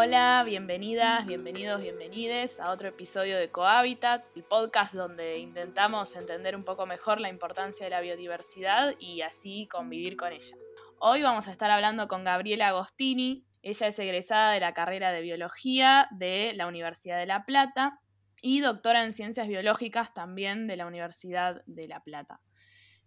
Hola, bienvenidas, bienvenidos, bienvenides a otro episodio de Cohabitat, el podcast donde intentamos entender un poco mejor la importancia de la biodiversidad y así convivir con ella. Hoy vamos a estar hablando con Gabriela Agostini. Ella es egresada de la carrera de biología de la Universidad de La Plata y doctora en ciencias biológicas también de la Universidad de La Plata.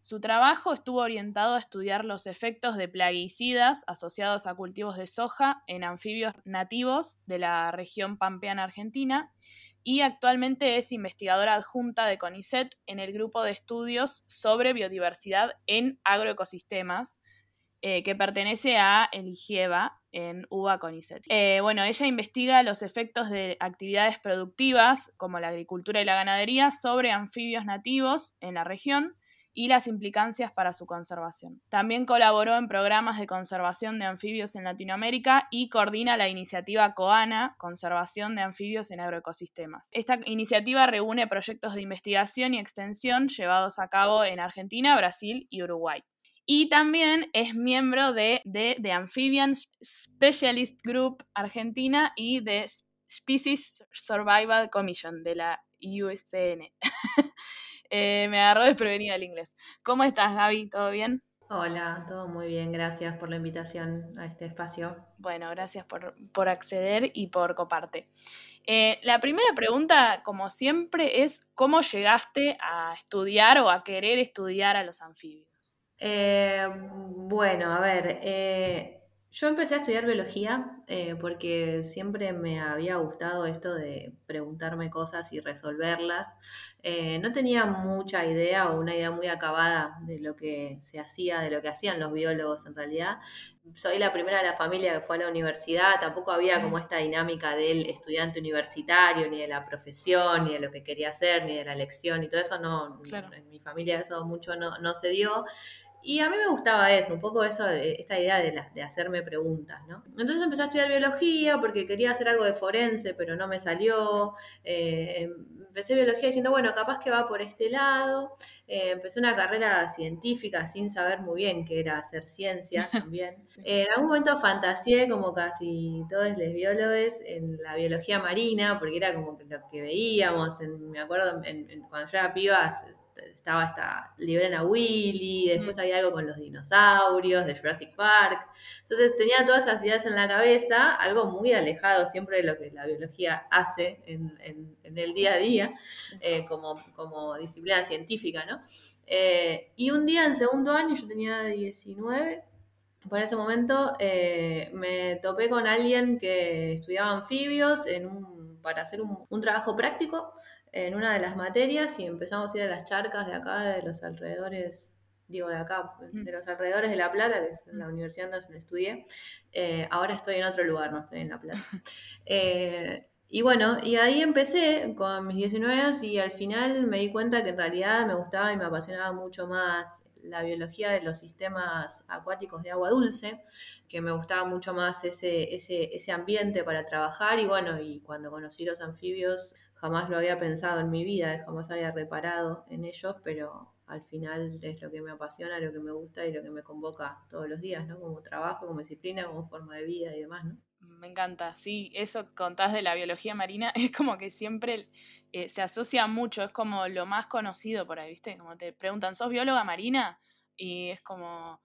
Su trabajo estuvo orientado a estudiar los efectos de plaguicidas asociados a cultivos de soja en anfibios nativos de la región pampeana argentina y actualmente es investigadora adjunta de CONICET en el grupo de estudios sobre biodiversidad en agroecosistemas, eh, que pertenece a el IGIEVA en UBA CONICET. Eh, bueno, ella investiga los efectos de actividades productivas como la agricultura y la ganadería sobre anfibios nativos en la región y las implicancias para su conservación. También colaboró en programas de conservación de anfibios en Latinoamérica y coordina la iniciativa COANA, Conservación de Anfibios en Agroecosistemas. Esta iniciativa reúne proyectos de investigación y extensión llevados a cabo en Argentina, Brasil y Uruguay. Y también es miembro de, The Amphibian Specialist Group Argentina y de Species Survival Commission de la USCN. Eh, me agarró desprevenida el inglés. ¿Cómo estás, Gaby? ¿Todo bien? Hola, todo muy bien. Gracias por la invitación a este espacio. Bueno, gracias por, acceder y por coparte. Eh, la primera pregunta, como siempre, es ¿cómo llegaste a estudiar o a querer estudiar a los anfibios? Eh, bueno, a ver, yo empecé a estudiar biología eh, porque siempre me había gustado esto de preguntarme cosas y resolverlas. Eh, no tenía mucha idea o una idea muy acabada de lo que se hacía, de lo que hacían los biólogos en realidad. Soy la primera de la familia que fue a la universidad, tampoco había como esta dinámica del estudiante universitario, ni de la profesión, ni de lo que quería hacer, ni de la lección y todo eso. No, en mi familia eso mucho no, no se dio. Y a mí me gustaba eso, un poco eso, esta idea de, de hacerme preguntas, ¿no? Entonces empecé a estudiar biología porque quería hacer algo de forense, pero no me salió. Eh, empecé biología diciendo, bueno, capaz que va por este lado. Eh, empecé una carrera científica sin saber muy bien qué era hacer ciencia también. en algún momento fantaseé, como casi todos los biólogos, en la biología marina, porque era como lo que veíamos. me acuerdo cuando yo era piba, estaba esta Librena Willy, después había algo con los dinosaurios de Jurassic Park. Entonces tenía todas esas ideas en la cabeza, algo muy alejado siempre de lo que la biología hace en, el día a día, eh, como, como, disciplina científica, ¿no? Eh, y un día en segundo año, yo tenía 19, por ese momento eh, me topé con alguien que estudiaba anfibios en un, para hacer un, un trabajo práctico en una de las materias y empezamos a ir a las charcas de acá, de los alrededores, digo de acá, mm. de los alrededores de La Plata, que es la universidad donde estudié. Eh, ahora estoy en otro lugar, no estoy en La Plata. Eh, y bueno, y ahí empecé con mis 19 años y al final me di cuenta que en realidad me gustaba y me apasionaba mucho más la biología de los sistemas acuáticos de agua dulce, que me gustaba mucho más ese, ese, ese ambiente para trabajar y bueno, y cuando conocí los anfibios jamás lo había pensado en mi vida, jamás había reparado en ellos, pero al final es lo que me apasiona, lo que me gusta y lo que me convoca todos los días, ¿no? Como trabajo, como disciplina, como forma de vida y demás, ¿no? Me encanta, sí, eso contás de la biología marina, es como que siempre eh, se asocia mucho, es como lo más conocido por ahí, ¿viste? Como te preguntan, ¿sos bióloga marina? Y es como,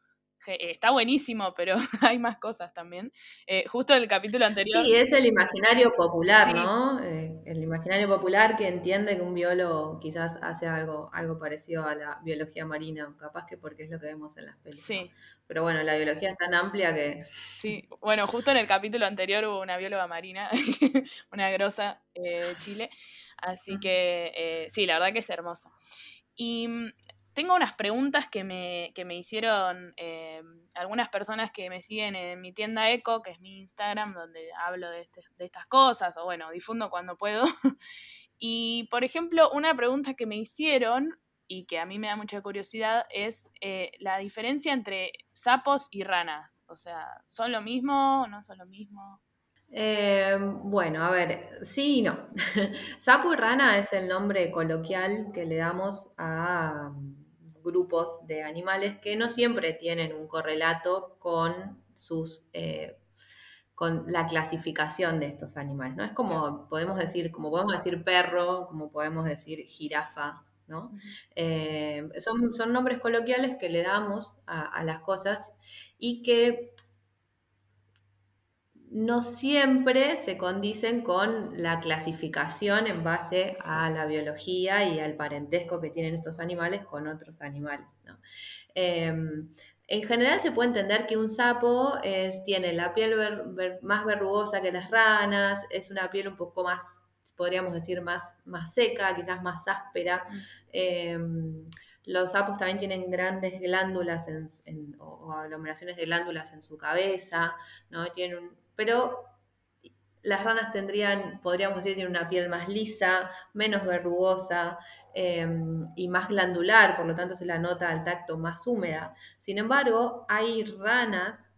está buenísimo, pero hay más cosas también. Eh, justo el capítulo anterior. Sí, es el imaginario popular, ¿no? Eh, el imaginario popular que entiende que un biólogo quizás hace algo, algo parecido a la biología marina, capaz que porque es lo que vemos en las películas. Sí. Pero bueno, la biología es tan amplia que. Sí, bueno, justo en el capítulo anterior hubo una bióloga marina, una grosa eh, de Chile. Así que sí, la verdad que es hermosa. Y mm, tengo unas preguntas que me, me hicieron eh, algunas personas que me siguen en mi tienda Eco, que es mi Instagram, donde hablo de, este, estas cosas, o bueno, difundo cuando puedo. y, por ejemplo, una pregunta que me hicieron y que a mí me da mucha curiosidad es eh, la diferencia entre sapos y ranas. O sea, ¿son lo mismo? ¿No son lo mismo? Eh, bueno, a ver, sí y no. Sapo y rana es el nombre coloquial que le damos a grupos de animales que no siempre tienen un correlato con sus, eh, con la clasificación de estos animales, ¿no? Es como podemos decir, como podemos decir perro, como podemos decir jirafa, ¿no? Eh, son, son, nombres coloquiales que le damos a, las cosas y que no siempre se condicen con la clasificación en base a la biología y al parentesco que tienen estos animales con otros animales. ¿no? Em, en general se puede entender que un sapo tiene la piel más verrugosa que las ranas, es una piel un poco más, podríamos decir, más, más seca, quizás más áspera. Mm. Em, los sapos también tienen grandes glándulas o, aglomeraciones de glándulas en su cabeza, ¿no? Tienen pero las ranas tendrían, podríamos decir, tienen una piel más lisa, menos verrugosa em, y más glandular, por lo tanto se la nota al tacto más húmeda. Sin embargo, hay ranas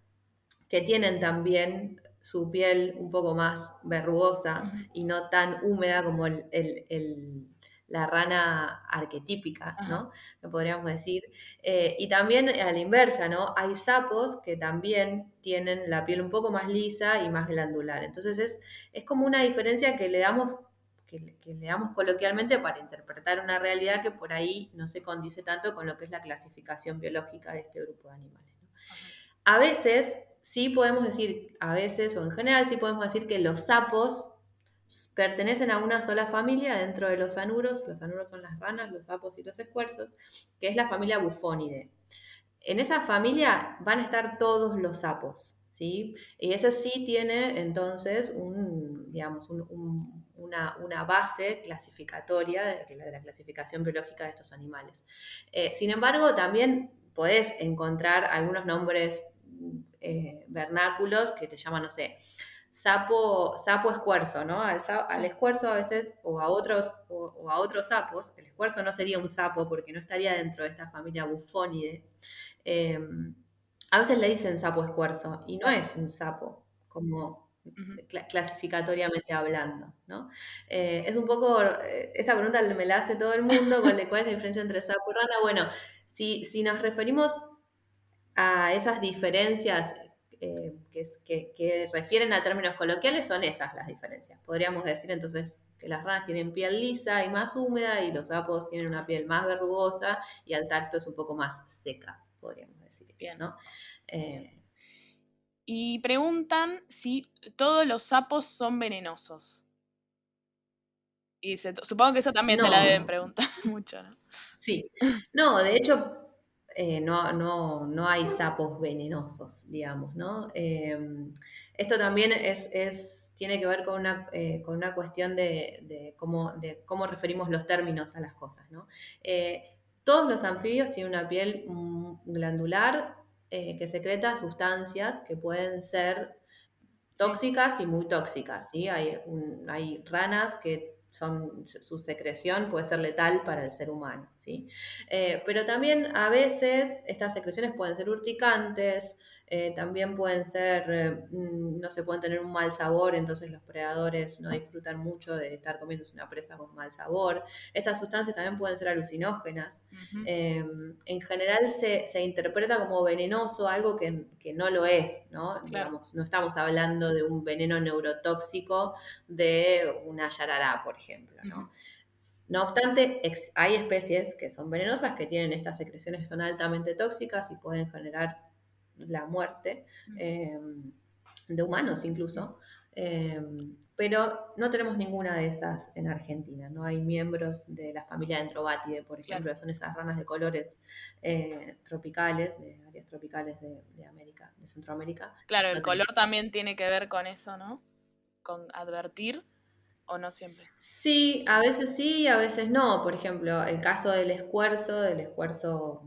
que tienen también su piel un poco más verrugosa y no tan húmeda como el, la rana arquetípica, ¿no? Lo podríamos decir. Eh, y también a la inversa, ¿no? Hay sapos que también tienen la piel un poco más lisa y más glandular. Entonces es, es como una diferencia que le damos que, le damos coloquialmente para interpretar una realidad que por ahí no se condice tanto con lo que es la clasificación biológica de este grupo de animales. A veces sí podemos decir, a veces o en general sí podemos decir que los sapos pertenecen a una sola familia dentro de los anuros, los anuros son las ranas, los sapos y los esfuerzos, que es la familia Bufonidae. En esa familia van a estar todos los sapos, ¿sí? Y ese sí tiene entonces un, digamos, una, base clasificatoria de la, de la, clasificación biológica de estos animales. Eh, sin embargo, también podés encontrar algunos nombres eh, vernáculos que te llaman, no sé, sapo, sapo escuerzo, ¿no? Al, escuerzo a veces, o a otros, o, a otros sapos, el escuerzo no sería un sapo porque no estaría dentro de esta familia bufónide. Em, a veces le dicen sapo escuerzo y no es un sapo, como clasificatoriamente hablando, ¿no? Eh, es un poco, eh, esta pregunta me la hace todo el mundo, ¿cuál es la diferencia entre sapo y rana? Bueno, si, si nos referimos a esas diferencias eh, que, refieren a términos coloquiales son esas las diferencias. Podríamos decir entonces que las ranas tienen piel lisa y más húmeda y los sapos tienen una piel más verrugosa y al tacto es un poco más seca, podríamos decir. Bien. ¿no? Eh, y preguntan si todos los sapos son venenosos. Y supongo que eso también te la deben preguntar mucho, ¿no? Sí. No, de hecho, eh, no, no, no, hay sapos venenosos, digamos, ¿no? Em, esto también es, tiene que ver con una, eh, con una cuestión de, cómo, de cómo referimos los términos a las cosas, ¿no? Eh, todos los anfibios tienen una piel glandular que secreta sustancias que pueden ser tóxicas y muy tóxicas, ¿sí? Hay, hay ranas que su secreción puede ser letal para el ser humano. ¿sí? Eh, pero también a veces estas secreciones pueden ser urticantes, eh, también pueden ser, eh, mm, no se pueden tener un mal sabor, entonces los predadores no disfrutan mucho de estar comiéndose una presa con mal sabor. Estas sustancias también pueden ser alucinógenas. Em, en general se, interpreta como venenoso algo que, no lo es, ¿no? no estamos hablando de un veneno neurotóxico de una yarará, por ejemplo, ¿no? No obstante, hay especies que son venenosas, que tienen estas secreciones que son altamente tóxicas y pueden generar la muerte em, de humanos incluso. Em, pero no tenemos ninguna de esas en Argentina. No hay miembros de la familia Entrobatidae, por ejemplo, son esas ranas de colores eh, tropicales, de áreas tropicales de, América, de Centroamérica. Claro, el color también tiene que ver con eso, ¿no? Con advertir o no siempre. Sí, a veces sí, a veces no. Por ejemplo, el caso del escuerzo, del escuerzo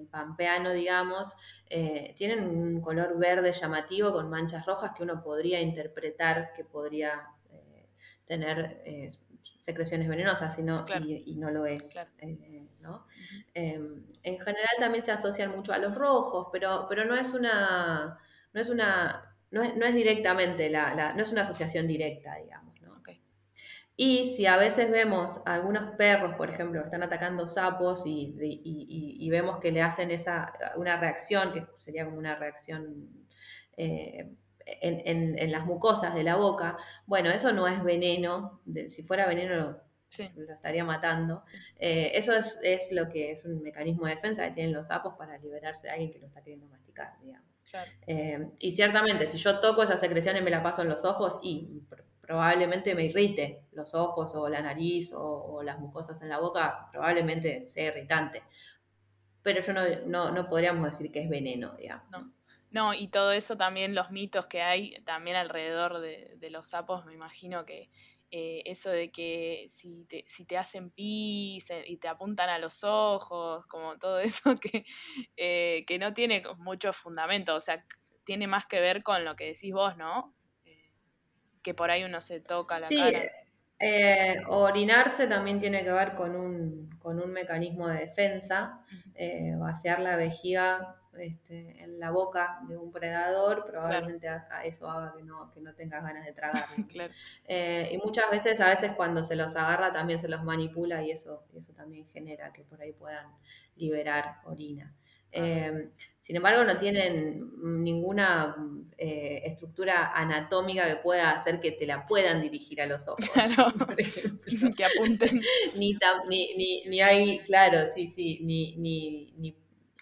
del pampeano, digamos, eh, tienen un color verde llamativo con manchas rojas que uno podría interpretar que podría eh, tener eh, secreciones venenosas y no, y, no lo es. Em, en general también se asocian mucho a los rojos, pero, pero no es una, no es una, no es, directamente la, no es una asociación directa, digamos. Y si a veces vemos algunos perros, por ejemplo, que están atacando sapos y, vemos que le hacen esa, una reacción, que sería como una reacción eh, en, las mucosas de la boca. Bueno, eso no es veneno, si fuera veneno lo estaría matando. Eh, eso es, lo que es un mecanismo de defensa que tienen los sapos para liberarse de alguien que lo está queriendo masticar, digamos. Eh, y ciertamente, si yo toco esa secreción y me la paso en los ojos, y probablemente me irrite los ojos o la nariz o, las mucosas en la boca, probablemente sea irritante. Pero yo no, no, podríamos decir que es veneno, digamos. No. y todo eso también, los mitos que hay también alrededor de, los sapos, me imagino que eh, eso de que si te, si te hacen pis y te apuntan a los ojos, como todo eso que, eh, que no tiene mucho fundamento, o sea, tiene más que ver con lo que decís vos, ¿no? Que por ahí uno se toca la sí, cara. Eh, orinarse también tiene que ver con un, con un mecanismo de defensa. Eh, vaciar la vejiga este, en la boca de un predador probablemente a, eso haga que no, que no tengas ganas de tragar. Eh, y muchas veces, a veces cuando se los agarra también se los manipula y eso, eso también genera que por ahí puedan liberar orina. Em, sin embargo, no tienen ninguna eh, estructura anatómica que pueda hacer que te la puedan dirigir a los ojos. Claro, que apunten. ni, ni, ni, hay, claro, sí, sí, ni, ni,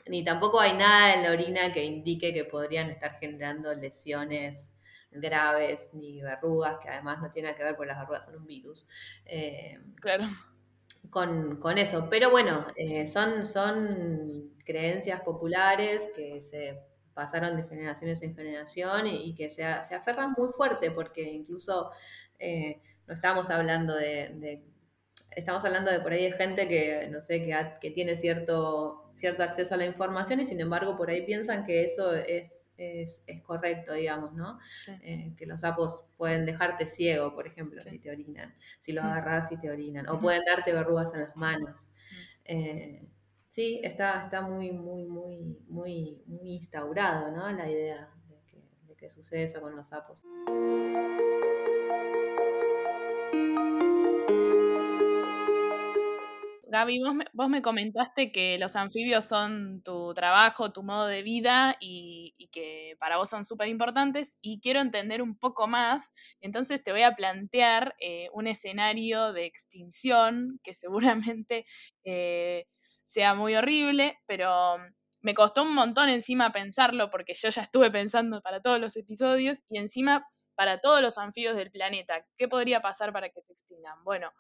ni, tampoco hay nada en la orina que indique que podrían estar generando lesiones graves ni verrugas, que además no tienen que ver porque las verrugas son un virus. Em, claro con, eso. Pero bueno, eh, son, son creencias populares que se pasaron de generaciones en generación y, que se, se, aferran muy fuerte porque incluso eh, no estamos hablando de, estamos hablando de por ahí de gente que no sé que, que tiene cierto cierto acceso a la información y sin embargo por ahí piensan que eso es es, correcto, digamos, ¿no? Eh, que los sapos pueden dejarte ciego, por ejemplo, si te orinan, si lo agarras y te orinan, o pueden darte verrugas en las manos. Eh, sí, está, está muy, muy, muy, muy, muy instaurado, ¿no? La idea de que, de que sucede eso con los sapos. Gaby, vos me, comentaste que los anfibios son tu trabajo, tu modo de vida y, que para vos son súper importantes y quiero entender un poco más, entonces te voy a plantear eh, un escenario de extinción que seguramente eh, sea muy horrible, pero me costó un montón encima pensarlo porque yo ya estuve pensando para todos los episodios y encima para todos los anfibios del planeta, ¿qué podría pasar para que se extingan? Bueno,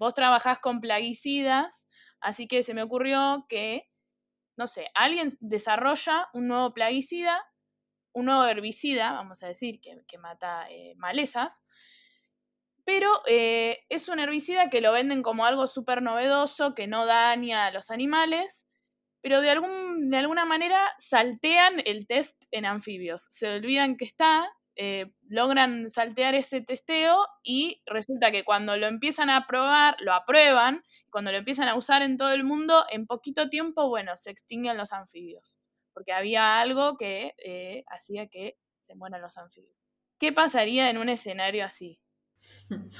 Vos trabajás con plaguicidas, así que se me ocurrió que, no sé, alguien desarrolla un nuevo plaguicida, un nuevo herbicida, vamos a decir, que, mata eh, malezas, pero eh, es un herbicida que lo venden como algo súper novedoso, que no daña a los animales, pero de, algún, de alguna manera saltean el test en anfibios. Se olvidan que está eh, logran saltear ese testeo y resulta que cuando lo empiezan a probar, lo aprueban, cuando lo empiezan a usar en todo el mundo, en poquito tiempo, bueno, se extinguen los anfibios, porque había algo que eh, hacía que se mueran los anfibios. ¿Qué pasaría en un escenario así?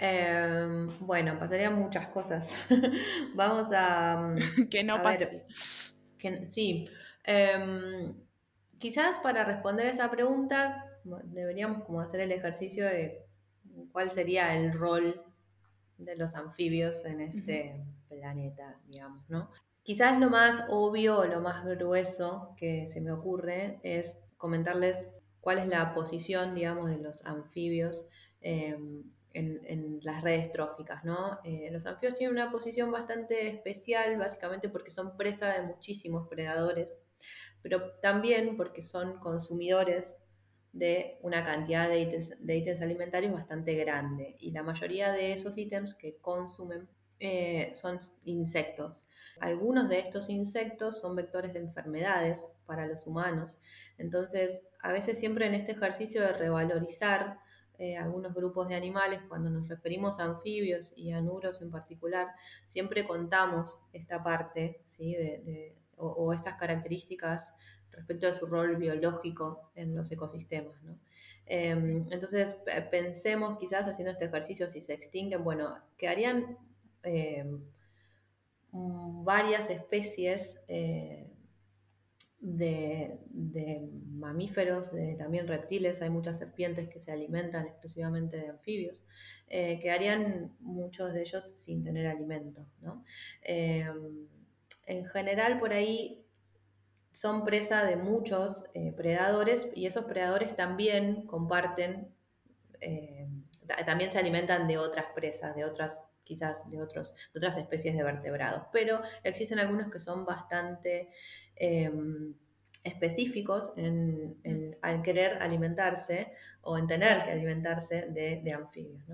Em, bueno, pasarían muchas cosas. Vamos a... Mm, que no pase. sí. Em, quizás para responder esa pregunta deberíamos como hacer el ejercicio de cuál sería el rol de los anfibios en este planeta, digamos, ¿no? Quizás lo más obvio o lo más grueso que se me ocurre es comentarles cuál es la posición, digamos, de los anfibios em, en, las redes tróficas, ¿no? Eh, los anfibios tienen una posición bastante especial, básicamente porque son presa de muchísimos predadores, pero también porque son consumidores de una cantidad de ítems, alimentarios bastante grande. Y la mayoría de esos ítems que consumen eh, son insectos. Algunos de estos insectos son vectores de enfermedades para los humanos. Entonces, a veces siempre en este ejercicio de revalorizar eh, algunos grupos de animales, cuando nos referimos a anfibios y a nuros en particular, siempre contamos esta parte ¿sí? de, o, estas características respecto de su rol biológico en los ecosistemas. Em, entonces, pensemos quizás haciendo este ejercicio, si se extinguen, bueno, quedarían em, varias especies eh, de, mamíferos, de también reptiles, hay muchas serpientes que se alimentan exclusivamente de anfibios, eh, que harían muchos de ellos sin tener alimento. Eh, en general, por ahí son presa de muchos eh, predadores y esos predadores también comparten, también se alimentan de otras presas, de otras quizás de, otros, de otras especies de vertebrados, pero existen algunos que son bastante em, específicos en, en, querer alimentarse o en tener que alimentarse de, anfibios.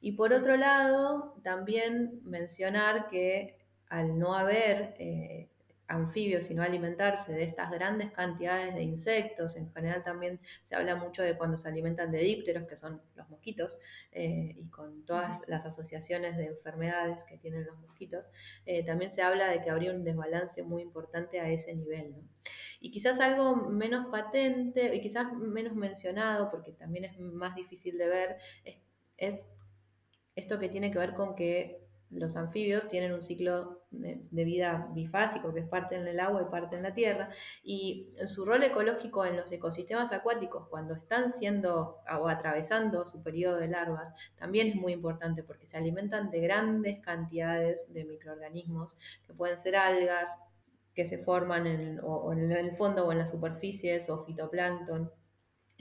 Y por otro lado, también mencionar que al no haber eh, anfibios y no alimentarse de estas grandes cantidades de insectos. En general también se habla mucho de cuando se alimentan de dípteros, que son los mosquitos, eh, y con todas las asociaciones de enfermedades que tienen los mosquitos, eh, también se habla de que habría un desbalance muy importante a ese nivel. Y quizás algo menos patente y quizás menos mencionado, porque también es más difícil de ver, es esto que tiene que ver con que los anfibios tienen un ciclo de, vida bifásico, que es parte en el agua y parte en la tierra, y su rol ecológico en los ecosistemas acuáticos, cuando están siendo o atravesando su periodo de larvas, también es muy importante porque se alimentan de grandes cantidades de microorganismos, que pueden ser algas que se forman en, en el fondo o en las superficies, o fitoplancton,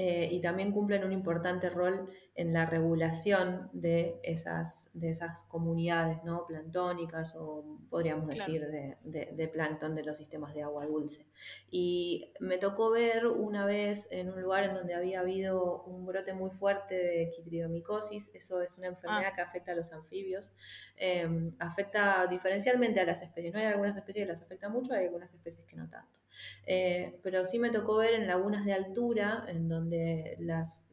eh, y también cumplen un importante rol en la regulación de esas, de esas comunidades ¿no? plantónicas o podríamos decir de, de, plancton de los sistemas de agua dulce. Y me tocó ver una vez en un lugar en donde había habido un brote muy fuerte de quitridomicosis, eso es una enfermedad ah. que afecta a los anfibios, em, afecta diferencialmente a las especies, no hay algunas especies que las afecta mucho, hay algunas especies que no tanto. Eh, pero sí me tocó ver en lagunas de altura, en donde las,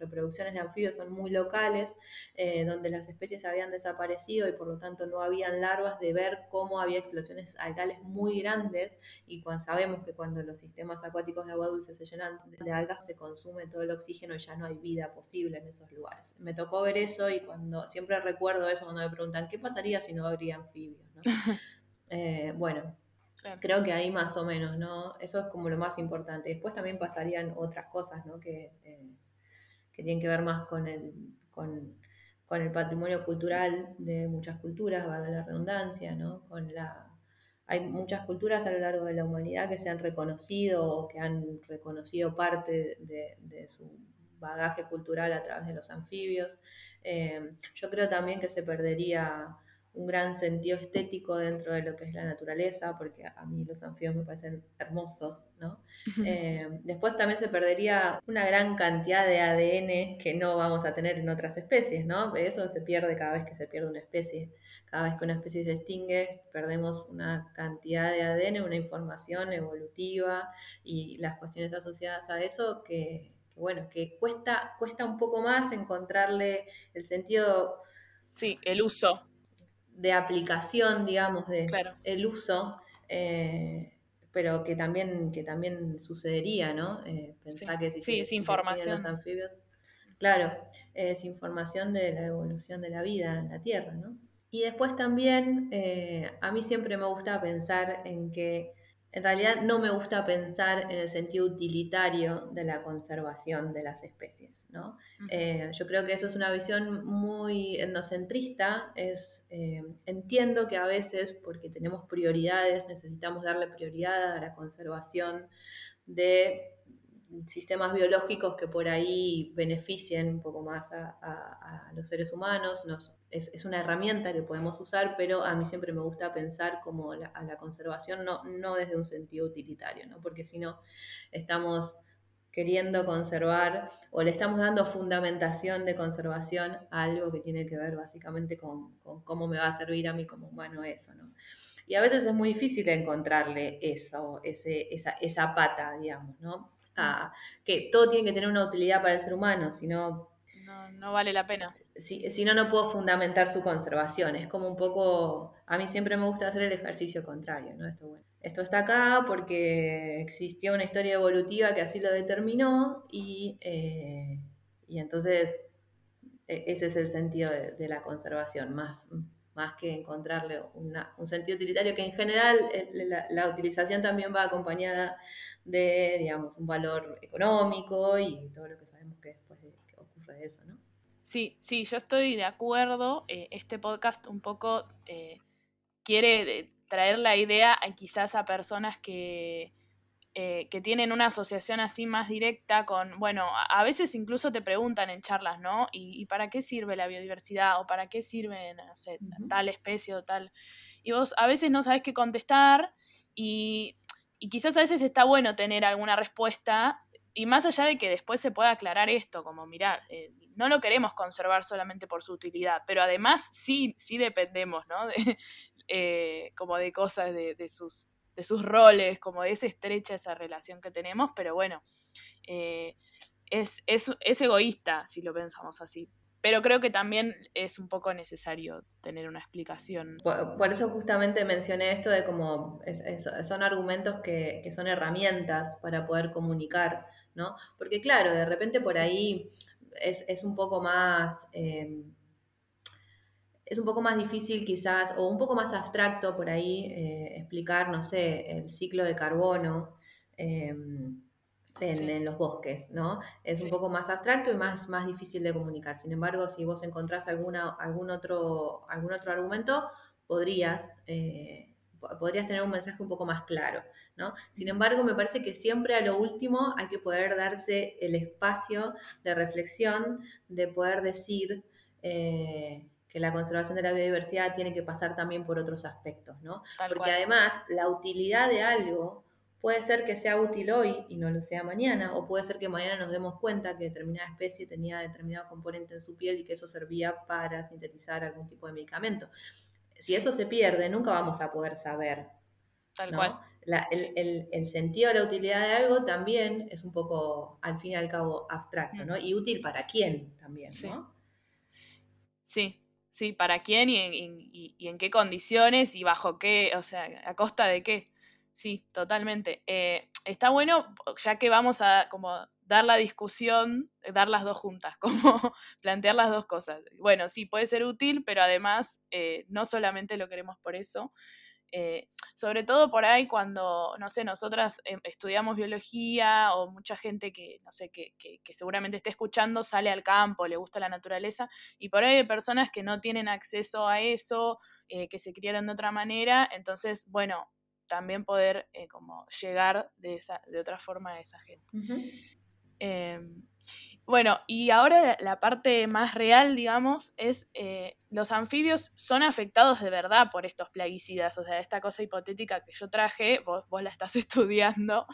reproducciones de anfibios son muy locales, eh, donde las especies habían desaparecido y por lo tanto no habían larvas, de ver cómo había explosiones algales muy grandes y cuando sabemos que cuando los sistemas acuáticos de agua dulce se llenan de algas se consume todo el oxígeno y ya no hay vida posible en esos lugares. Me tocó ver eso y cuando siempre recuerdo eso cuando me preguntan qué pasaría si no habría anfibios. Eh, bueno, Creo que ahí más o menos, ¿no? Eso es como lo más importante. Después también pasarían otras cosas, ¿no? Que, eh, que tienen que ver más con el, con, el patrimonio cultural de muchas culturas, valga la redundancia, ¿no? Con la, hay muchas culturas a lo largo de la humanidad que se han reconocido o que han reconocido parte de, su bagaje cultural a través de los anfibios. Eh, yo creo también que se perdería un gran sentido estético dentro de lo que es la naturaleza, porque a mí los anfibios me parecen hermosos, ¿no? Eh, después también se perdería una gran cantidad de ADN que no vamos a tener en otras especies, ¿no? Eso se pierde cada vez que se pierde una especie. Cada vez que una especie se extingue, perdemos una cantidad de ADN, una información evolutiva y las cuestiones asociadas a eso que, que bueno, que cuesta, cuesta un poco más encontrarle el sentido... Sí, el uso de aplicación, digamos, de el uso, eh, pero que también, que también sucedería, ¿no? Eh, pensar que si es información. Los anfibios, claro, es información de la evolución de la vida en la Tierra, ¿no? Y después también, eh, a mí siempre me gusta pensar en que en realidad no me gusta pensar en el sentido utilitario de la conservación de las especies. ¿no? Eh, yo creo que eso es una visión muy etnocentrista. Es, eh, entiendo que a veces, porque tenemos prioridades, necesitamos darle prioridad a la conservación de sistemas biológicos que por ahí beneficien un poco más a, los seres humanos. es, una herramienta que podemos usar, pero a mí siempre me gusta pensar como a la conservación, no, no desde un sentido utilitario, ¿no? porque si no estamos queriendo conservar o le estamos dando fundamentación de conservación a algo que tiene que ver básicamente con, cómo me va a servir a mí como humano eso. ¿no? Y a veces es muy difícil encontrarle eso, ese, esa, esa pata, digamos, ¿no? Que todo tiene que tener una utilidad para el ser humano, si no... No, vale la pena. Si, si, no, no puedo fundamentar su conservación. Es como un poco, a mí siempre me gusta hacer el ejercicio contrario, ¿no? Esto, bueno, esto está acá porque existía una historia evolutiva que así lo determinó y, eh, y entonces e, ese es el sentido de, la conservación, más, más que encontrarle un sentido utilitario, que en general eh, la, utilización también va acompañada de, digamos, un valor económico y todo lo que sabemos que después ocurre de eso, ¿no? Sí, sí, yo estoy de acuerdo. Eh, este podcast un poco eh, quiere traer la idea quizás a personas que, que tienen una asociación así más directa con, bueno, a, veces incluso te preguntan en charlas, ¿no? ¿Y, para qué sirve la biodiversidad? ¿O para qué sirve, no sé, tal especie o tal? Y vos a veces no sabes qué contestar y, y quizás a veces está bueno tener alguna respuesta y más allá de que después se pueda aclarar esto, como mira, no lo queremos conservar solamente por su utilidad, pero además sí, sí dependemos, ¿no? De, eh, como de cosas, de, sus, de sus roles, como de esa estrecha esa relación que tenemos, pero bueno, eh, es, es, egoísta si lo pensamos así. Pero creo que también es un poco necesario tener una explicación. Por, eso justamente mencioné esto de cómo son argumentos que, que, son herramientas para poder comunicar, ¿no? Porque claro, de repente por ahí es, un poco más... Eh, es un poco más difícil quizás, o un poco más abstracto por ahí, eh, explicar, no sé, el ciclo de carbono eh, en, los bosques, ¿no? Es un poco más abstracto y más, más difícil de comunicar. Sin embargo, si vos encontrás alguna, algún, otro, algún otro argumento, podrías podrías tener un mensaje un poco más claro, ¿no? Sin embargo, me parece que siempre a lo último hay que poder darse el espacio de reflexión, de poder decir eh, que la conservación de la biodiversidad tiene que pasar también por otros aspectos, ¿no? Porque además la utilidad de algo puede ser que sea útil hoy y no lo sea mañana, o puede ser que mañana nos demos cuenta que determinada especie tenía determinado componente en su piel y que eso servía para sintetizar algún tipo de medicamento si eso se pierde, nunca vamos a poder saber. Tal cual. el, sentido de la utilidad de algo también es un poco, al fin y al cabo, abstracto, ¿no? Mm. Y útil para quién también, ¿no? Sí, sí, para quién y en, qué condiciones y bajo qué, o sea, a costa de qué. Sí, totalmente. Eh, está bueno, ya que vamos a como dar la discusión, dar las dos juntas, como plantear las dos cosas. Bueno, sí, puede ser útil, pero además eh, no solamente lo queremos por eso. Eh, sobre todo por ahí cuando, no sé, nosotras estudiamos biología o mucha gente que, no sé, que, seguramente esté escuchando sale al campo, le gusta la naturaleza, y por ahí hay personas que no tienen acceso a eso, que se criaron de otra manera, entonces, bueno, también poder como llegar de, esa, de otra forma a esa gente. Em, bueno, y ahora la parte más real, digamos, es eh, los anfibios son afectados de verdad por estos plaguicidas, o sea, esta cosa hipotética que yo traje, vos, la estás estudiando,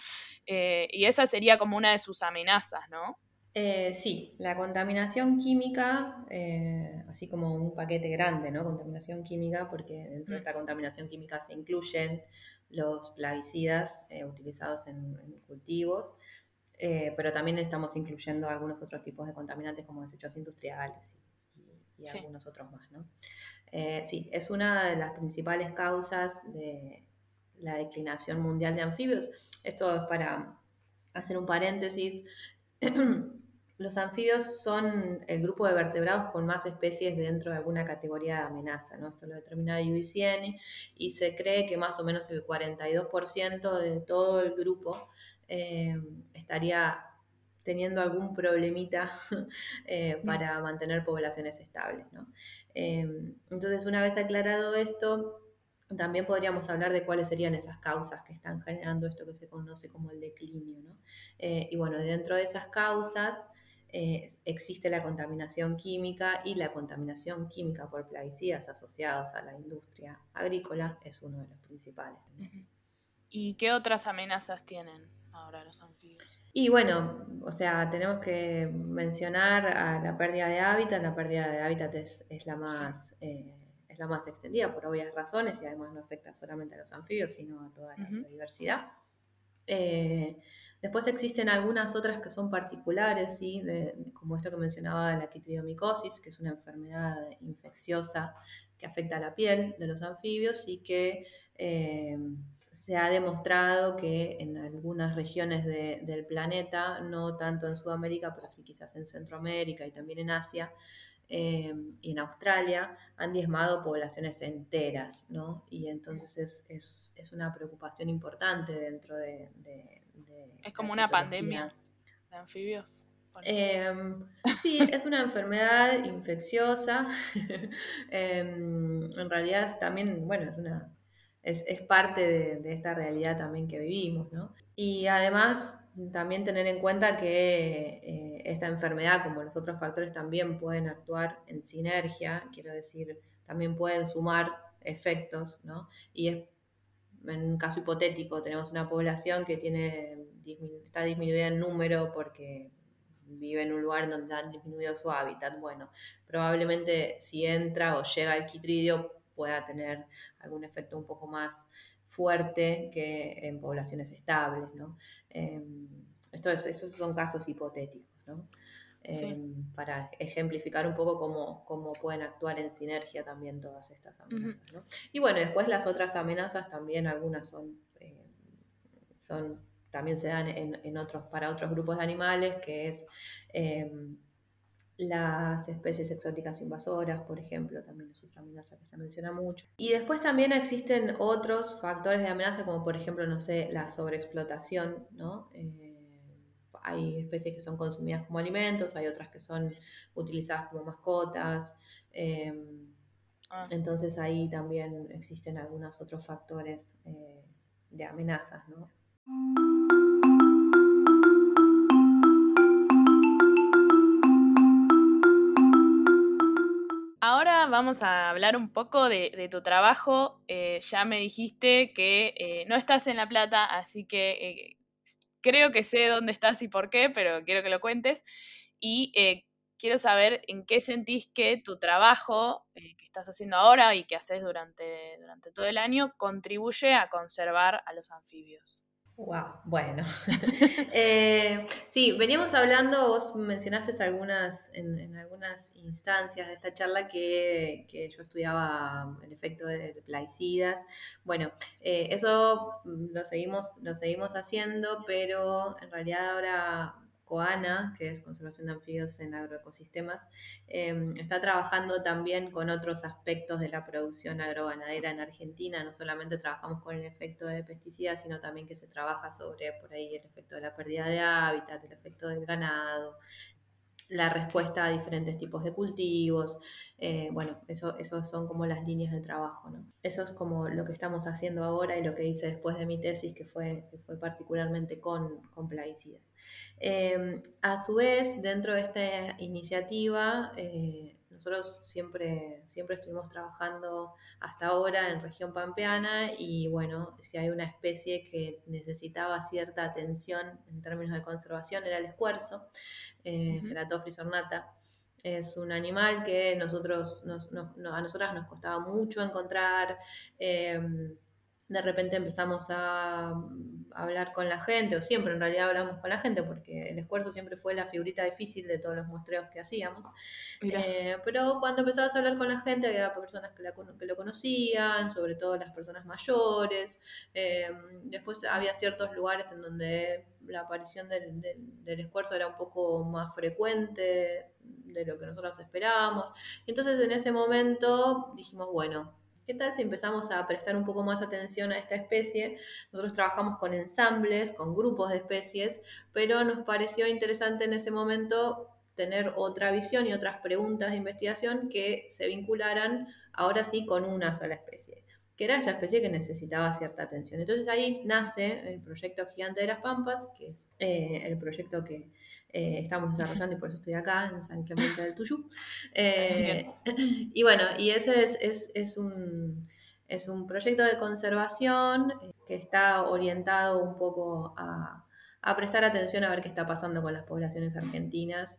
eh, y esa sería como una de sus amenazas, ¿no? Eh, sí, la contaminación química, así como un paquete grande, ¿no? Contaminación química, porque dentro de mm. esta contaminación química se incluyen los plaguicidas utilizados en cultivos, eh, pero también estamos incluyendo algunos otros tipos de contaminantes como desechos industriales y, algunos otros más. ¿no? Eh, sí, es una de las principales causas de la declinación mundial de anfibios. Esto es para hacer un paréntesis. Los anfibios son el grupo de vertebrados con más especies dentro de alguna categoría de amenaza, ¿no? Esto lo determina IUCN y se cree que más o menos el 42% de todo el grupo eh, estaría teniendo algún problemita eh, para mantener poblaciones estables. Eh, entonces, una vez aclarado esto, también podríamos hablar de cuáles serían esas causas que están generando esto que se conoce como el declinio. y bueno, dentro de esas causas existe la contaminación química y la contaminación química por plaguicidas asociados a la industria agrícola es uno de los principales. ¿Y qué otras amenazas tienen? ahora los anfibios? Y bueno, o sea, tenemos que mencionar a la pérdida de hábitat. La pérdida de hábitat es, la más... Eh, es la más extendida por obvias razones y además no afecta solamente a los anfibios, sino a toda la biodiversidad. Eh, después existen algunas otras que son particulares, ¿sí? como esto que mencionaba de la quitridomicosis, que es una enfermedad infecciosa que afecta a la piel de los anfibios y que eh, se ha demostrado que en algunas regiones del planeta, no tanto en Sudamérica, pero sí quizás en Centroamérica y también en Asia eh, y en Australia, han diezmado poblaciones enteras, ¿no? Y entonces es, una preocupación importante dentro de, es como una pandemia de anfibios. Em, sí, es una enfermedad infecciosa. Em, en realidad también, bueno, es una es, parte de, esta realidad también que vivimos, ¿no? Y además también tener en cuenta que eh, esta enfermedad, como los otros factores, también pueden actuar en sinergia, quiero decir, también pueden sumar efectos, ¿no? Y es, en un caso hipotético, tenemos una población que tiene, está disminuida en número porque vive en un lugar donde han disminuido su hábitat. Bueno, probablemente si entra o llega el quitridio pueda tener algún efecto un poco más fuerte que en poblaciones estables, ¿no? Esto esos son casos hipotéticos, ¿no? Em, para ejemplificar un poco cómo, cómo, pueden actuar en sinergia también todas estas amenazas. ¿no? Y bueno, después las otras amenazas también, algunas son, eh, son también se dan en, en, otros, para otros grupos de animales, que es em, las especies exóticas invasoras, por ejemplo, también es otra amenaza que se menciona mucho. Y después también existen otros factores de amenaza, como por ejemplo, no sé, la sobreexplotación, ¿no? Eh, hay especies que son consumidas como alimentos, hay otras que son utilizadas como mascotas. Em, ah. Entonces ahí también existen algunos otros factores eh, de amenazas, ¿no? Ahora vamos a hablar un poco de, tu trabajo. Eh, ya me dijiste que eh, no estás en La Plata, así que eh, creo que sé dónde estás y por qué, pero quiero que lo cuentes. Y quiero saber en qué sentís que tu trabajo que estás haciendo ahora y que haces durante, durante todo el año contribuye a conservar a los anfibios. Wow, bueno. Eh, sí, veníamos hablando, vos mencionaste algunas, en, algunas instancias de esta charla que, yo estudiaba el efecto de plaguicidas. Bueno, eh, eso lo seguimos, lo seguimos haciendo, pero en realidad ahora COANA, que es Conservación de Anfibios en Agroecosistemas, em, está trabajando también con otros aspectos de la producción agroganadera en Argentina. No solamente trabajamos con el efecto de pesticidas, sino también que se trabaja sobre por ahí el efecto de la pérdida de hábitat, el efecto del ganado, la respuesta a diferentes tipos de cultivos. Eh, bueno, eso, eso son como las líneas de trabajo, ¿no? Eso es como lo que estamos haciendo ahora y lo que hice después de mi tesis, que fue, que fue particularmente con, con plaguicidas. Em, a su vez, dentro de esta iniciativa, eh, nosotros siempre, siempre estuvimos trabajando hasta ahora en región pampeana y bueno, si hay una especie que necesitaba cierta atención en términos de conservación era el escuerzo, eh, Ceratophrys ornata. Es un animal que nosotros, a nosotras nos costaba mucho encontrar. Em, de repente empezamos a, hablar con la gente, o siempre en realidad hablamos con la gente, porque el esfuerzo siempre fue la figurita difícil de todos los muestreos que hacíamos. Eh, pero cuando empezabas a hablar con la gente, había personas que, lo conocían, sobre todo las personas mayores. Eh, después había ciertos lugares en donde la aparición del, del, esfuerzo era un poco más frecuente de lo que nosotros esperábamos. Entonces en ese momento dijimos, bueno, ¿Qué tal si empezamos a prestar un poco más atención a esta especie? Nosotros trabajamos con ensambles, con grupos de especies, pero nos pareció interesante en ese momento tener otra visión y otras preguntas de investigación que se vincularan ahora sí con una sola especie, que era esa especie que necesitaba cierta atención. Entonces ahí nace el proyecto Gigante de las Pampas, que es eh, el proyecto que eh, estamos desarrollando y por eso estoy acá en San Clemente del Tuyú. Eh, y bueno, y ese es, es, un, es un proyecto de conservación eh, que está orientado un poco a, a, prestar atención a ver qué está pasando con las poblaciones argentinas,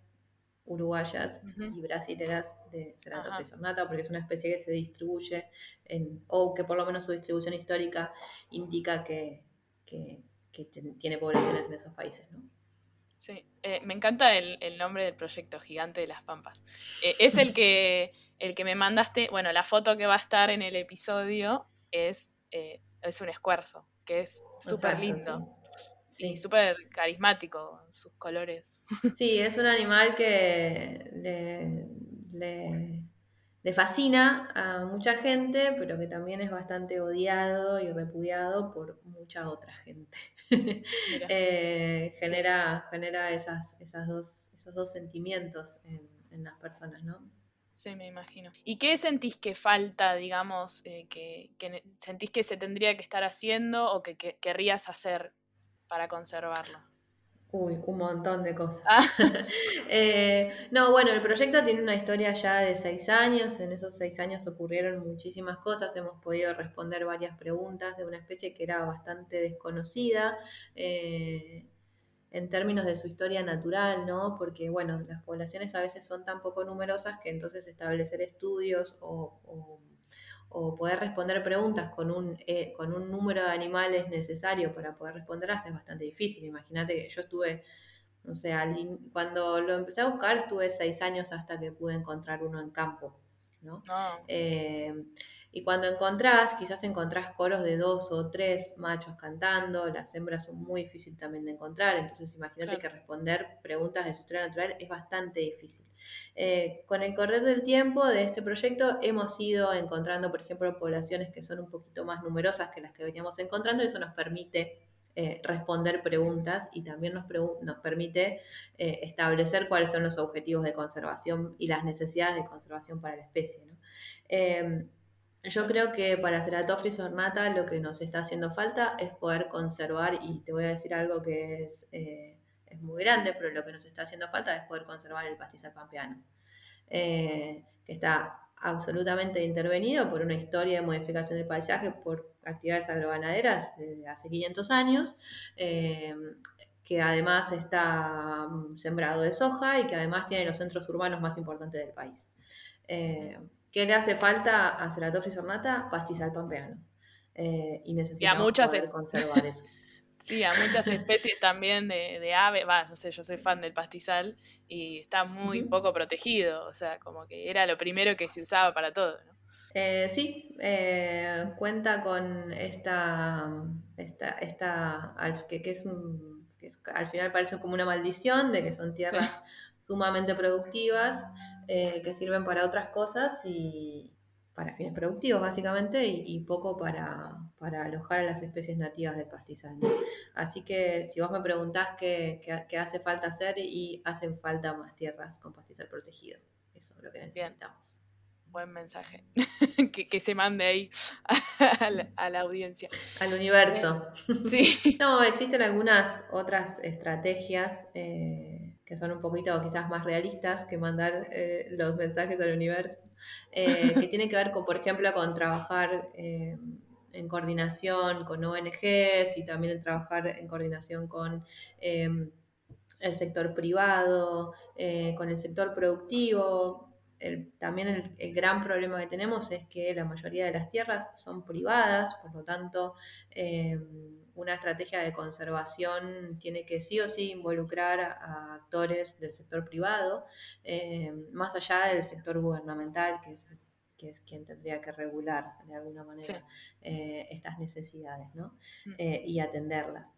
uruguayas y brasileras de Ceratophrys ornata, porque es una especie que se distribuye, en, o que por lo menos su distribución histórica indica que, que, que tiene poblaciones en esos países. ¿no? Sí, eh, me encanta el, nombre del proyecto Gigante de las Pampas. Eh, es el que, el que me mandaste, bueno, la foto que va a estar en el episodio es, eh, es un escuerzo, que es súper lindo. Sí. súper carismático, sus colores. Sí, es un animal que le, le, fascina a mucha gente, pero que también es bastante odiado y repudiado por mucha otra gente. Eh, genera, genera esas, esas dos, esos dos sentimientos en, las personas, ¿no? Sí, me imagino. ¿Y qué sentís que falta, digamos, eh, que, sentís que se tendría que estar haciendo o que querrías hacer para conservarlo? Uy, un montón de cosas. Ah. Eh, no, bueno, el proyecto tiene una historia ya de seis años. En esos seis años ocurrieron muchísimas cosas. Hemos podido responder varias preguntas de una especie que era bastante desconocida eh, en términos de su historia natural, ¿no? Porque, bueno, las poblaciones a veces son tan poco numerosas que entonces establecer estudios o o poder responder preguntas con un, eh, con un número de animales necesario para poder responderlas es bastante difícil. Imagínate que yo estuve, no sé, cuando lo empecé a buscar, tuve seis años hasta que pude encontrar uno en campo. ¿no? Eh, y cuando encontrás, quizás encontrás coros de dos o tres machos cantando, las hembras son muy difíciles también de encontrar, entonces imagínate que responder preguntas de su historia natural es bastante difícil. Eh, con el correr del tiempo de este proyecto hemos ido encontrando, por ejemplo, poblaciones que son un poquito más numerosas que las que veníamos encontrando y eso nos permite eh, responder preguntas y también nos, nos permite eh, establecer cuáles son los objetivos de conservación y las necesidades de conservación para la especie. Yo creo que para Ceratophrys ornata lo que nos está haciendo falta es poder conservar, y te voy a decir algo que es, eh, es muy grande, pero lo que nos está haciendo falta es poder conservar el pastizal pampeano, eh, que está absolutamente intervenido por una historia de modificación del paisaje por actividades agroganaderas desde hace 500 años, eh, que además está mm, sembrado de soja y que además tiene los centros urbanos más importantes del país. ¿Qué le hace falta a Ceratopsis ornata? Pastizal pampeano. Eh, y necesitamos muchas poder conservar eso. Sí, a muchas especies también de, de ave, va, no sé, yo soy fan del pastizal y está muy poco protegido, o sea, como que era lo primero que se usaba para todo, ¿no? Eh, sí, eh, cuenta con esta, esta, esta que, es un, que al final parece como una maldición de que son tierras sumamente productivas, eh, que sirven para otras cosas y para fines productivos básicamente y, poco para, alojar a las especies nativas del pastizal. Así que si vos me preguntás qué, hace falta hacer y hacen falta más tierras con pastizal protegido. Eso es lo que necesitamos. Buen mensaje. que, se mande ahí a la, audiencia. Al universo. Sí. no, existen algunas otras estrategias. Eh, que son un poquito quizás más realistas que mandar eh, los mensajes al universo, eh, que tiene que ver con, por ejemplo, con trabajar eh, en coordinación con ONGs y también en trabajar en coordinación con el sector privado, con el sector productivo. También el, gran problema que tenemos es que la mayoría de las tierras son privadas, por lo tanto, una estrategia de conservación tiene que sí o sí involucrar a actores del sector privado, eh, más allá del sector gubernamental, que es, que es quien tendría que regular de alguna manera eh, estas necesidades ¿no? Mm. Eh, y atenderlas.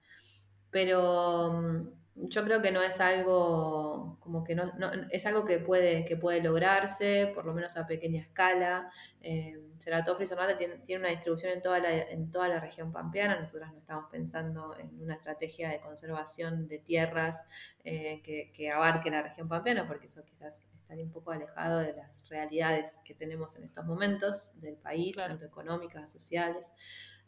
Pero mm, yo creo que no es algo como que no, es algo que puede, que puede lograrse, por lo menos a pequeña escala. Eh, Ceratophrys tiene, tiene, una distribución en toda, la, en toda la región pampeana. Nosotros no estamos pensando en una estrategia de conservación de tierras eh, que, abarque la región pampeana, porque eso quizás estaría un poco alejado de las realidades que tenemos en estos momentos del país, tanto económicas, sociales.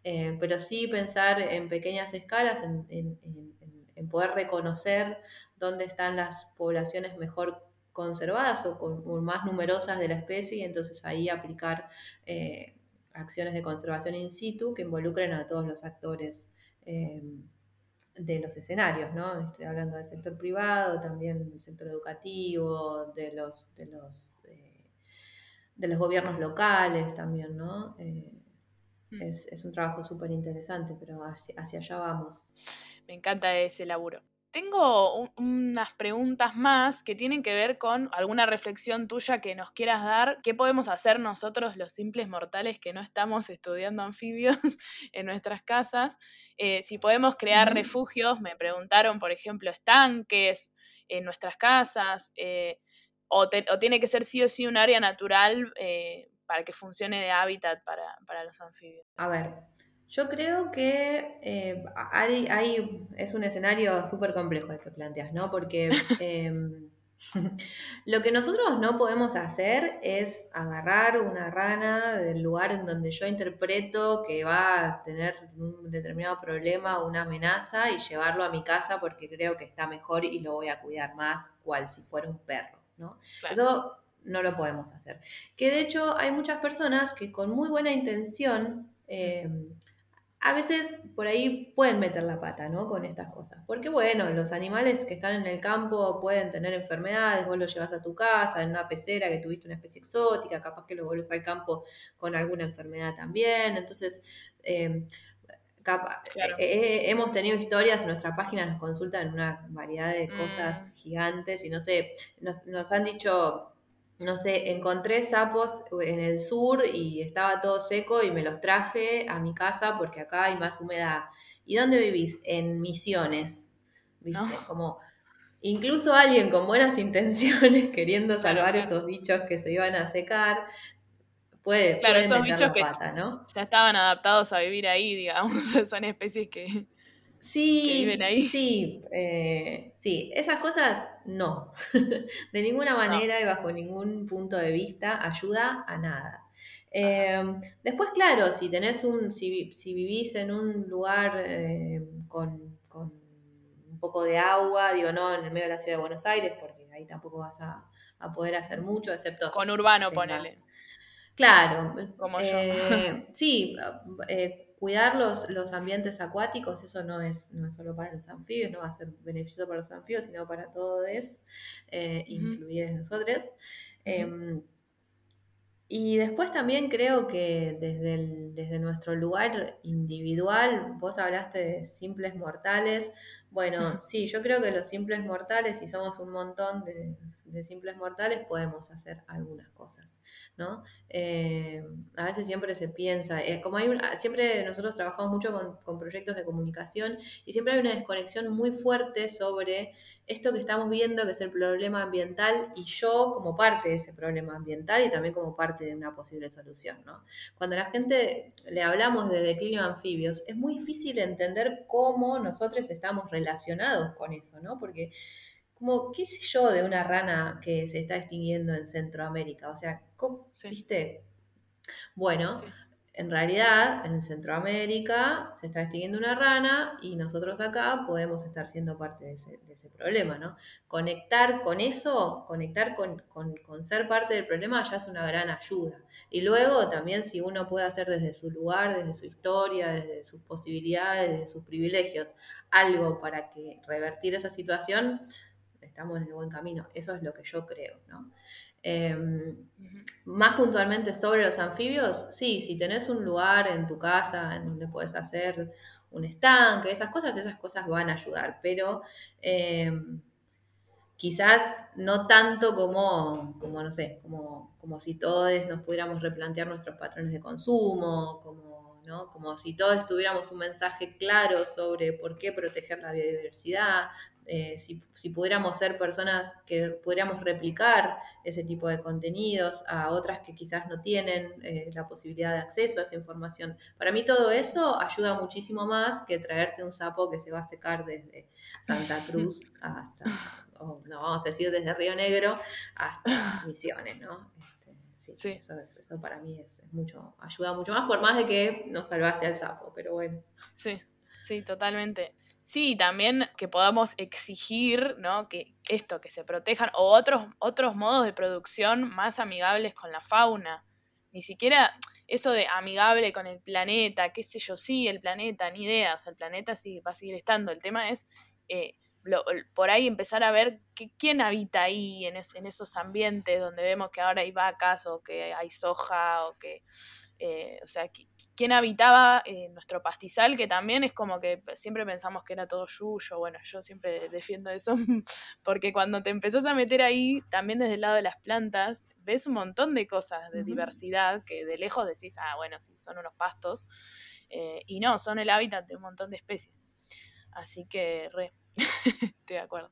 Eh, pero sí pensar en pequeñas escalas, en, en en poder reconocer dónde están las poblaciones mejor conservadas o, con, más numerosas de la especie y entonces ahí aplicar eh, acciones de conservación in situ que involucren a todos los actores eh, de los escenarios, ¿no? Estoy hablando del sector privado, también del sector educativo, de los, de los, eh, de los gobiernos locales también, ¿no? Mm. Es, un trabajo súper interesante, pero hacia, hacia allá vamos. Me encanta ese laburo. Tengo unas preguntas más que tienen que ver con alguna reflexión tuya que nos quieras dar. ¿Qué podemos hacer nosotros, los simples mortales que no estamos estudiando anfibios en nuestras casas? Eh, si podemos crear refugios, me preguntaron, por ejemplo, estanques en nuestras casas, eh, o, tiene que ser sí o sí un área natural eh, para que funcione de hábitat para, para los anfibios. A ver, Yo creo que eh, hay, hay- es un escenario súper complejo el que planteas, ¿no? Porque em, lo que nosotros no podemos hacer es agarrar una rana del lugar en donde yo interpreto que va a tener un determinado problema o una amenaza y llevarlo a mi casa porque creo que está mejor y lo voy a cuidar más, cual si fuera un perro, ¿no? Claro. Eso no lo podemos hacer. Que de hecho hay muchas personas que con muy buena intención eh, a veces por ahí pueden meter la pata, ¿no? Con estas cosas. Porque bueno, los animales que están en el campo pueden tener enfermedades, vos los llevas a tu casa en una pecera que tuviste una especie exótica, capaz que lo vuelves al campo con alguna enfermedad también. Entonces, eh, capa- Claro. eh, eh, hemos tenido historias, en nuestra página nos consultan una variedad de cosas Mm. gigantes y no sé, nos, nos han dicho no sé, encontré sapos en el sur y estaba todo seco y me los traje a mi casa porque acá hay más humedad. ¿Y dónde vivís? En Misiones. ¿Viste? No. Como incluso alguien con buenas intenciones queriendo salvar claro. esos bichos que se iban a secar, puede, Claro, esos bichos que- ¿no? Ya estaban adaptados a vivir ahí, digamos. Son especies que. Sí, que viven ahí. sí, eh, sí, esas cosas no. De ninguna manera y bajo ningún punto de vista ayuda a nada. Eh, después, claro, si tenés un, si, si vivís en un lugar eh, con, con un poco de agua, digo, no en el medio de la ciudad de Buenos Aires, porque ahí tampoco vas a, a poder hacer mucho, excepto Con urbano, ponele. Claro, Como yo. eh, sí, eh, cuidar los, los ambientes acuáticos, eso no es, no es solo para los anfibios, no va a ser beneficioso para los anfibios, sino para todos, eh, incluidos nosotros. Em, y después también creo que desde, el- desde nuestro lugar individual, vos hablaste de simples mortales. Bueno, sí, yo creo que los simples mortales, si somos un montón de, de simples mortales, podemos hacer algunas cosas, ¿no? Eh, a veces siempre se piensa, eh, como hay un- siempre nosotros trabajamos mucho con, con proyectos de comunicación y siempre hay una desconexión muy fuerte sobre esto que estamos viendo, que es el problema ambiental, y yo como parte de ese problema ambiental y también como parte de una posible solución, ¿no? Cuando a la gente le hablamos de declinio de anfibios, es muy difícil entender cómo nosotros estamos relacionados con eso, ¿no? Porque como, qué sé yo, de una rana que se está extinguiendo en Centroamérica, o sea, ¿cómo, Sí. ¿viste? Bueno, Sí. en realidad, en Centroamérica se está extinguiendo una rana y nosotros acá podemos estar siendo parte de ese, de ese problema, ¿no? Conectar con eso, conectar con, con- con ser parte del problema ya es una gran ayuda. Y luego también si uno puede hacer desde su lugar, desde su historia, desde sus posibilidades, desde sus privilegios, algo para que revertir esa situación, estamos en el buen camino. Eso es lo que yo creo, ¿no? Em, más puntualmente sobre los anfibios, sí, si tenés un lugar en tu casa en donde puedes hacer un estanque, esas cosas, esas cosas van a ayudar, pero eh, quizás no tanto como, como no sé, como, como si todos nos pudiéramos replantear nuestros patrones de consumo, como, ¿no? como si todos tuviéramos un mensaje claro sobre por qué proteger la biodiversidad, eh, si, si pudiéramos ser personas que pudiéramos replicar ese tipo de contenidos a otras que quizás no tienen eh, la posibilidad de acceso a esa información. Para mí todo eso ayuda muchísimo más que traerte un sapo que se va a secar desde Santa Cruz hasta, o no vamos a decir desde Río Negro hasta Misiones, ¿no? Sí, Sí. Eso, es- eso para mí es, es mucho, ayuda mucho más, por más de que no salvaste al sapo, pero bueno. Sí, sí, totalmente. Sí, también que podamos exigir, ¿no? Que esto, que se protejan, o otros, otros modos de producción más amigables con la fauna. Ni siquiera eso de amigable con el planeta, qué sé yo, sí, el planeta, ni idea. O sea, el planeta sí va a seguir estando. El tema es eh, lo- por ahí empezar a ver que- quién habita ahí en, es- en esos ambientes donde vemos que ahora hay vacas o que hay soja o que eh, o sea, qui- quién habitaba eh, nuestro pastizal, que también es como que siempre pensamos que era todo yuyo, bueno, yo siempre defiendo eso, porque cuando te empezás a meter ahí, también desde el lado de las plantas, ves un montón de cosas de diversidad que de lejos decís, ah, bueno, sí, son unos pastos, eh, y no, son el hábitat de un montón de especies. Así que, re, estoy de acuerdo.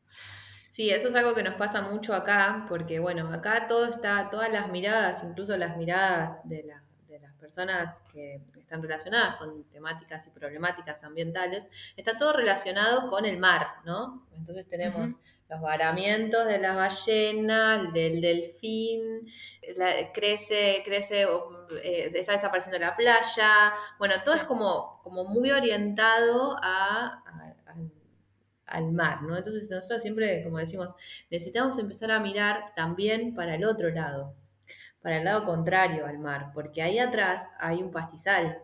Sí, eso es algo que nos pasa mucho acá, porque bueno, acá todo está, todas las miradas, incluso las miradas de, la- de las personas que están relacionadas con temáticas y problemáticas ambientales, está todo relacionado con el mar, ¿no? Entonces tenemos los varamientos de las ballenas, del delfín, crece, crece, eh, está desapareciendo la playa, bueno, todo es como, como muy orientado a, al mar, ¿no? Entonces nosotros siempre, como decimos, necesitamos empezar a mirar también para el otro lado, para el lado contrario al mar, porque ahí atrás hay un pastizal.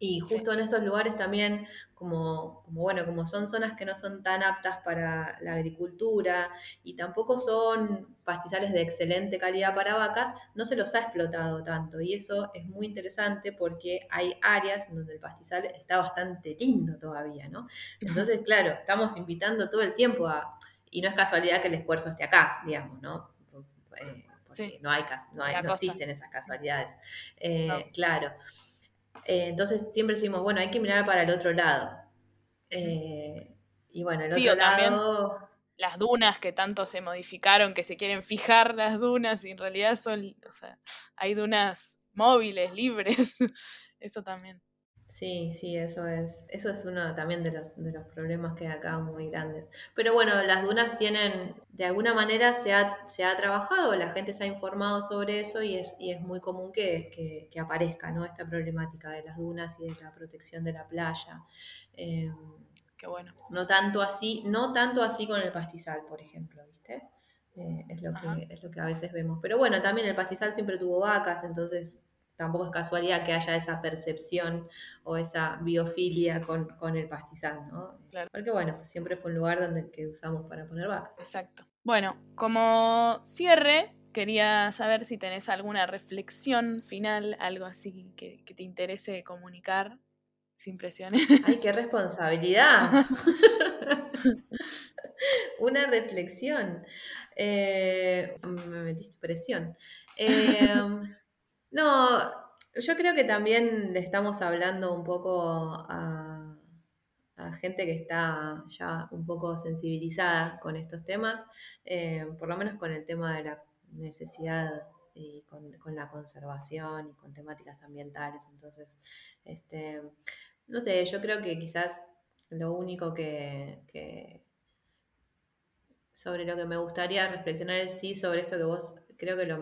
Y justo en estos lugares también, como, como, bueno, como son zonas que no son tan aptas para la agricultura y tampoco son pastizales de excelente calidad para vacas, no se los ha explotado tanto. Y eso es muy interesante porque hay áreas en donde el pastizal está bastante lindo todavía, ¿no? Entonces, claro, estamos invitando todo el tiempo a, y no es casualidad que el esfuerzo esté acá, digamos, ¿no? Eh, no hay, no, hay, no existen esas casualidades. Eh, claro. Eh, entonces siempre decimos, bueno, hay que mirar para el otro lado. Eh, y bueno, el sí, otro o también las dunas que tanto se modificaron, que se quieren fijar las dunas y en realidad son, o sea, hay dunas móviles, libres. Eso también. Sí, sí, eso es, eso es uno también de los, de los problemas que hay acá muy grandes. Pero bueno, las dunas tienen, de alguna manera se ha, se ha trabajado, la gente se ha informado sobre eso y es, y es muy común que, que, aparezca ¿no? esta problemática de las dunas y de la protección de la playa. Eh, Qué bueno. No tanto así, no tanto así con el pastizal, por ejemplo, ¿viste? Eh, es, lo que, es lo que a veces vemos. Pero bueno, también el pastizal siempre tuvo vacas, entonces tampoco es casualidad que haya esa percepción o esa biofilia con, el pastizal, ¿no? Porque bueno, siempre fue un lugar donde que usamos para poner vacas. Exacto. Bueno, como cierre, quería saber si tenés alguna reflexión final, algo así que, te interese comunicar. Sin presiones. ¡Ay, qué responsabilidad! Una reflexión. Eh, me metiste presión. Eh, no, yo creo que también le estamos hablando un poco a, gente que está ya un poco sensibilizada con estos temas, eh, por lo menos con el tema de la necesidad y con, la conservación y con temáticas ambientales. Entonces, este, no sé, yo creo que quizás lo único que, que sobre lo que me gustaría reflexionar es sí sobre esto que vos creo que lo,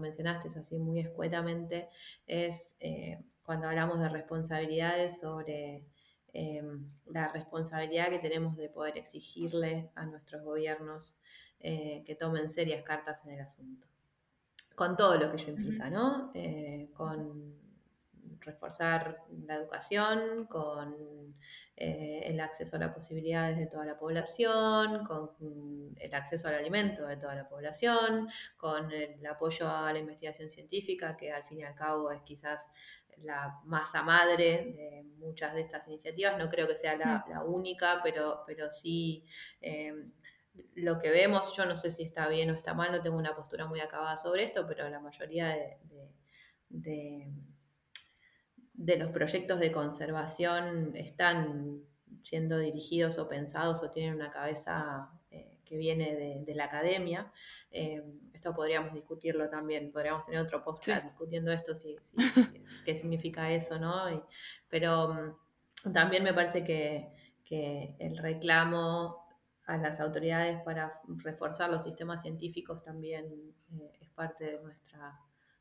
mencionaste así muy escuetamente, es eh, cuando hablamos de responsabilidades sobre em, la responsabilidad que tenemos de poder exigirle a nuestros gobiernos eh, que tomen serias cartas en el asunto. Con todo lo que ello implica, ¿no? Eh, con reforzar la educación, con eh, el acceso a las posibilidades de toda la población, con el acceso al alimento de toda la población, con el apoyo a la investigación científica, que al fin y al cabo es quizás la masa madre de muchas de estas iniciativas. No creo que sea la, mm. única, pero, pero sí eh, lo que vemos, yo no sé si está bien o está mal, no tengo una postura muy acabada sobre esto, pero la mayoría de de los proyectos de conservación están siendo dirigidos o pensados o tienen una cabeza eh, que viene de, la academia. Eh, esto podríamos discutirlo también, podríamos tener otro podcast discutiendo esto, si, qué significa eso, ¿no? pero mm, también me parece que, el reclamo a las autoridades para reforzar los sistemas científicos también eh, es parte de nuestra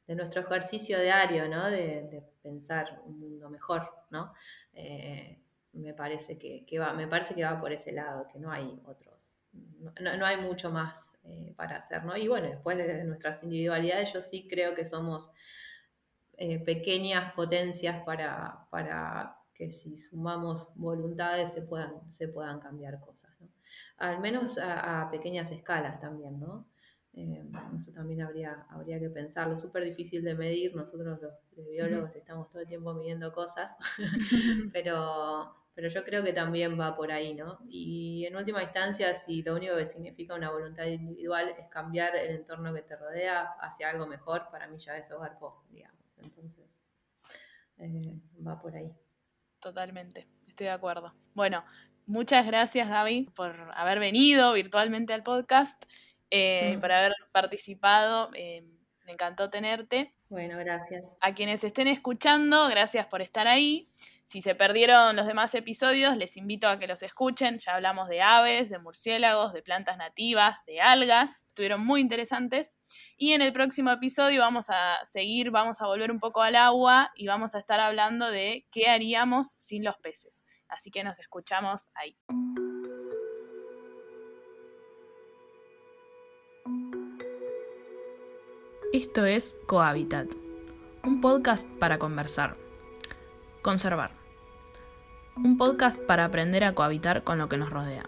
de nuestro ejercicio diario, ¿no? De, pensar un mundo mejor, ¿no? Eh, me parece que, va, me parece que va por ese lado, que no hay otros, no, hay mucho más eh, para hacer, ¿no? Y bueno, después de nuestras individualidades, yo sí creo que somos eh, pequeñas potencias para, para que si sumamos voluntades se puedan, se puedan cambiar cosas, ¿no? Al menos a, a pequeñas escalas también, ¿no? Eh, eso también habría, habría que pensarlo. Súper difícil de medir. Nosotros los, biólogos estamos todo el tiempo midiendo cosas, pero, pero yo creo que también va por ahí, ¿no? Y en última instancia, si lo único que significa una voluntad individual es cambiar el entorno que te rodea hacia algo mejor, para mí ya es hogar digamos. Entonces, eh, va por ahí. Totalmente, estoy de acuerdo. Bueno, muchas gracias Gaby por haber venido virtualmente al podcast eh, por haber participado. Eh, me encantó tenerte. Bueno, gracias. A quienes estén escuchando, gracias por estar ahí. Si se perdieron los demás episodios, les invito a que los escuchen. Ya hablamos de aves, de murciélagos, de plantas nativas, de algas. Estuvieron muy interesantes. Y en el próximo episodio vamos a seguir, vamos a volver un poco al agua y vamos a estar hablando de qué haríamos sin los peces. Así que nos escuchamos ahí. Esto es Cohabitat, un podcast para conversar, conservar un podcast para aprender a cohabitar con lo que nos rodea.